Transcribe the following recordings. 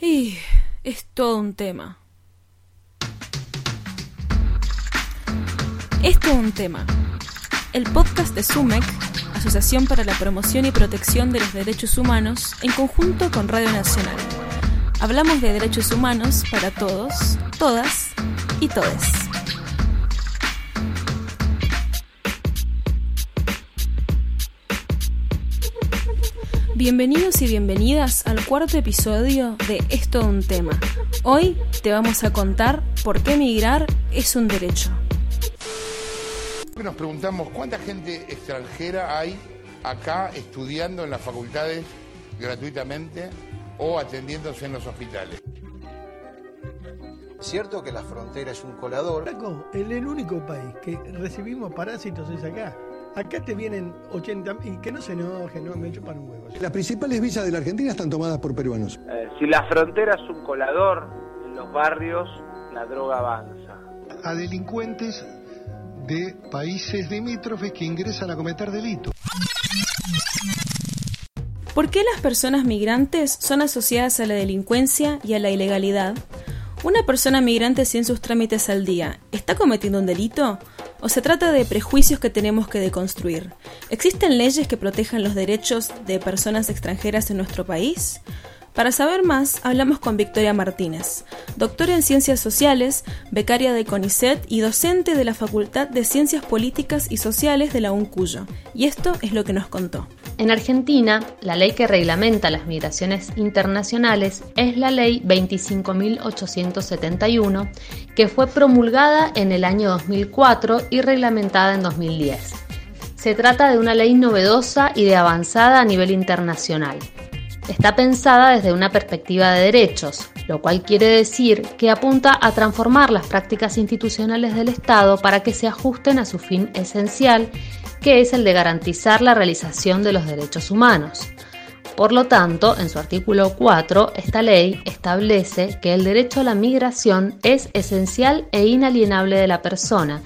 Y es todo un tema. Es un tema. El podcast de SUMEC, Asociación para la Promoción y Protección de los Derechos Humanos, en conjunto con Radio Nacional. Hablamos de derechos humanos para todos, todas y todes. Bienvenidos y bienvenidas al cuarto episodio de Es todo un tema. Hoy te vamos a contar por qué migrar es un derecho. Nos preguntamos cuánta gente extranjera hay acá estudiando en las facultades gratuitamente o atendiéndose en los hospitales. Cierto que la frontera es un colador. Flaco, el, el único país que recibimos parásitos es acá. Acá te vienen 80 y que no se enojen, no me chupan un huevo. Las principales visas de la Argentina están tomadas por peruanos. Eh, si la frontera es un colador, en los barrios la droga avanza. a delincuentes de países limítrofes que ingresan a cometer delitos. ¿Por qué las personas migrantes son asociadas a la delincuencia y a la ilegalidad? ¿Una persona migrante sin sus trámites al día está cometiendo un delito? ¿O se trata de prejuicios que tenemos que deconstruir? ¿Existen leyes que protejan los derechos de personas extranjeras en nuestro país? Para saber más, hablamos con Victoria Martínez, doctora en Ciencias Sociales, becaria de CONICET y docente de la Facultad de Ciencias Políticas y Sociales de la UNCUYO. Y esto es lo que nos contó. En Argentina, la ley que reglamenta las migraciones internacionales es la Ley 25.871, que fue promulgada en el año 2004 y reglamentada en 2010. Se trata de una ley novedosa y de avanzada a nivel internacional. Está pensada desde una perspectiva de derechos, lo cual quiere decir que apunta a transformar las prácticas institucionales del Estado para que se ajusten a su fin esencial, que es el de garantizar la realización de los derechos humanos. Por lo tanto, en su artículo 4, esta ley establece que el derecho a la migración es esencial e inalienable de la persona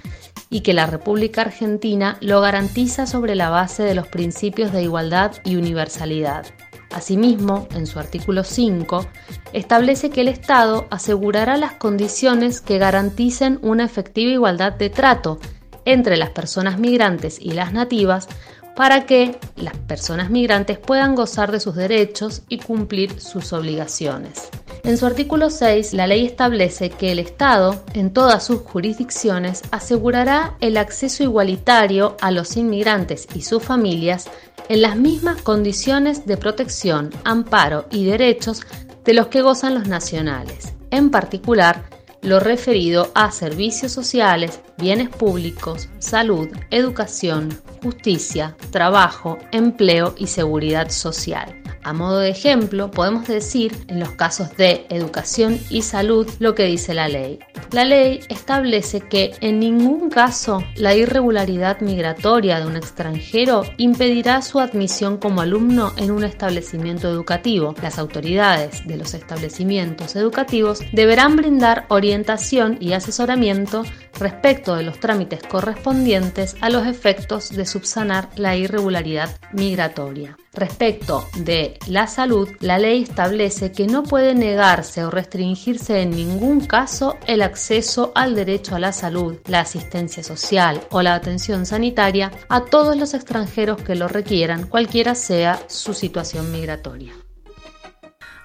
y que la República Argentina lo garantiza sobre la base de los principios de igualdad y universalidad. Asimismo, en su artículo 5, establece que el Estado asegurará las condiciones que garanticen una efectiva igualdad de trato entre las personas migrantes y las nativas para que las personas migrantes puedan gozar de sus derechos y cumplir sus obligaciones. En su artículo 6, la ley establece que el Estado, en todas sus jurisdicciones, asegurará el acceso igualitario a los inmigrantes y sus familias en las mismas condiciones de protección, amparo y derechos de los que gozan los nacionales, en particular lo referido a servicios sociales, bienes públicos, salud, educación, justicia, trabajo, empleo y seguridad social. A modo de ejemplo, podemos decir en los casos de educación y salud lo que dice la ley. La ley establece que en ningún caso la irregularidad migratoria de un extranjero impedirá su admisión como alumno en un establecimiento educativo. Las autoridades de los establecimientos educativos deberán brindar orientación y asesoramiento respecto de los trámites correspondientes a los efectos de subsanar la irregularidad migratoria. Respecto de la salud, la ley establece que no puede negarse o restringirse en ningún caso el acceso al derecho a la salud, la asistencia social o la atención sanitaria a todos los extranjeros que lo requieran, cualquiera sea su situación migratoria.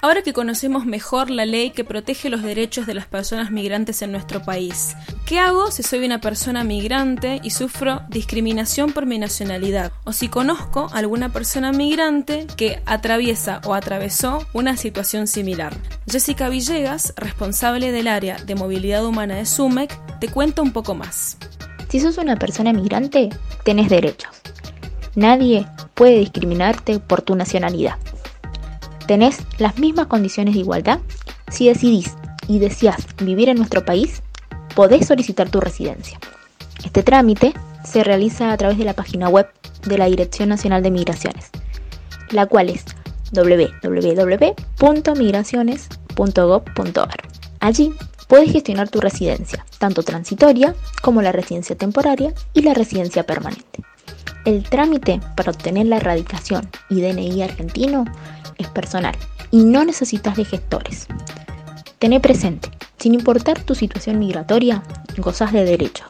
Ahora que conocemos mejor la ley que protege los derechos de las personas migrantes en nuestro país, ¿qué hago si soy una persona migrante y sufro discriminación por mi nacionalidad? O si conozco a alguna persona migrante que atraviesa o atravesó una situación similar. Jessica Villegas, responsable del área de movilidad humana de SUMEC, te cuenta un poco más. Si sos una persona migrante, tenés derechos. Nadie puede discriminarte por tu nacionalidad. Tenés las mismas condiciones de igualdad. Si decidís y deseas vivir en nuestro país, podés solicitar tu residencia. Este trámite se realiza a través de la página web de la Dirección Nacional de Migraciones, la cual es www.migraciones.gov.ar. Allí puedes gestionar tu residencia, tanto transitoria como la residencia temporaria y la residencia permanente. El trámite para obtener la erradicación y DNI argentino es personal y no necesitas de gestores. Tené presente, sin importar tu situación migratoria, gozas de derechos.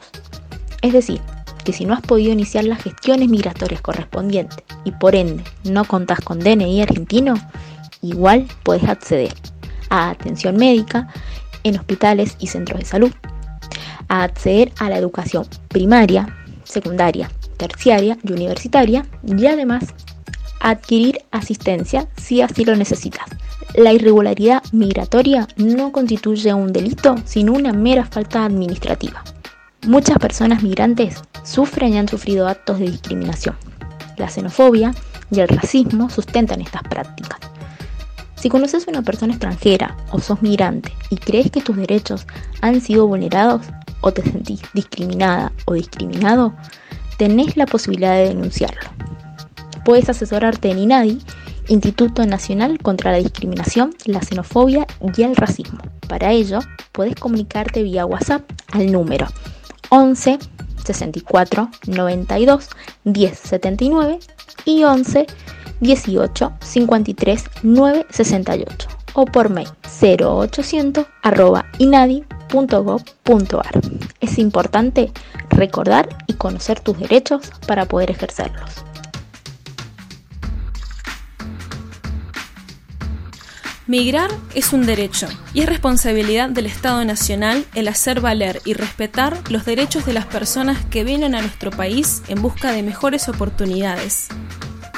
Es decir, que si no has podido iniciar las gestiones migratorias correspondientes y por ende no contás con DNI argentino, igual puedes acceder a atención médica en hospitales y centros de salud, a acceder a la educación primaria, secundaria, terciaria y universitaria y además adquirir asistencia si así lo necesitas. La irregularidad migratoria no constituye un delito, sino una mera falta administrativa. Muchas personas migrantes sufren y han sufrido actos de discriminación. La xenofobia y el racismo sustentan estas prácticas. Si conoces a una persona extranjera o sos migrante y crees que tus derechos han sido vulnerados o te sentís discriminada o discriminado, tenés la posibilidad de denunciarlo. Puedes asesorarte en INADI, Instituto Nacional contra la Discriminación, la Xenofobia y el Racismo. Para ello, puedes comunicarte vía WhatsApp al número 11 64 92 10 79 y 11 18 53 9 68 o por mail 0800 arroba inadi.gov.ar. Es importante recordar y conocer tus derechos para poder ejercerlos. Migrar es un derecho y es responsabilidad del Estado Nacional el hacer valer y respetar los derechos de las personas que vienen a nuestro país en busca de mejores oportunidades.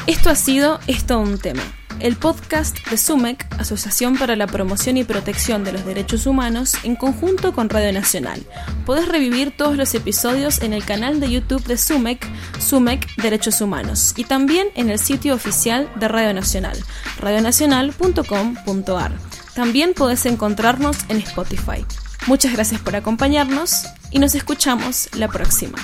Esto ha sido Esto un tema, el podcast de SUMEC, Asociación para la Promoción y Protección de los Derechos Humanos, en conjunto con Radio Nacional. Podés revivir todos los episodios en el canal de YouTube de SUMEC, SUMEC Derechos Humanos, y también en el sitio oficial de Radio Nacional, radionacional.com.ar. También podés encontrarnos en Spotify. Muchas gracias por acompañarnos y nos escuchamos la próxima.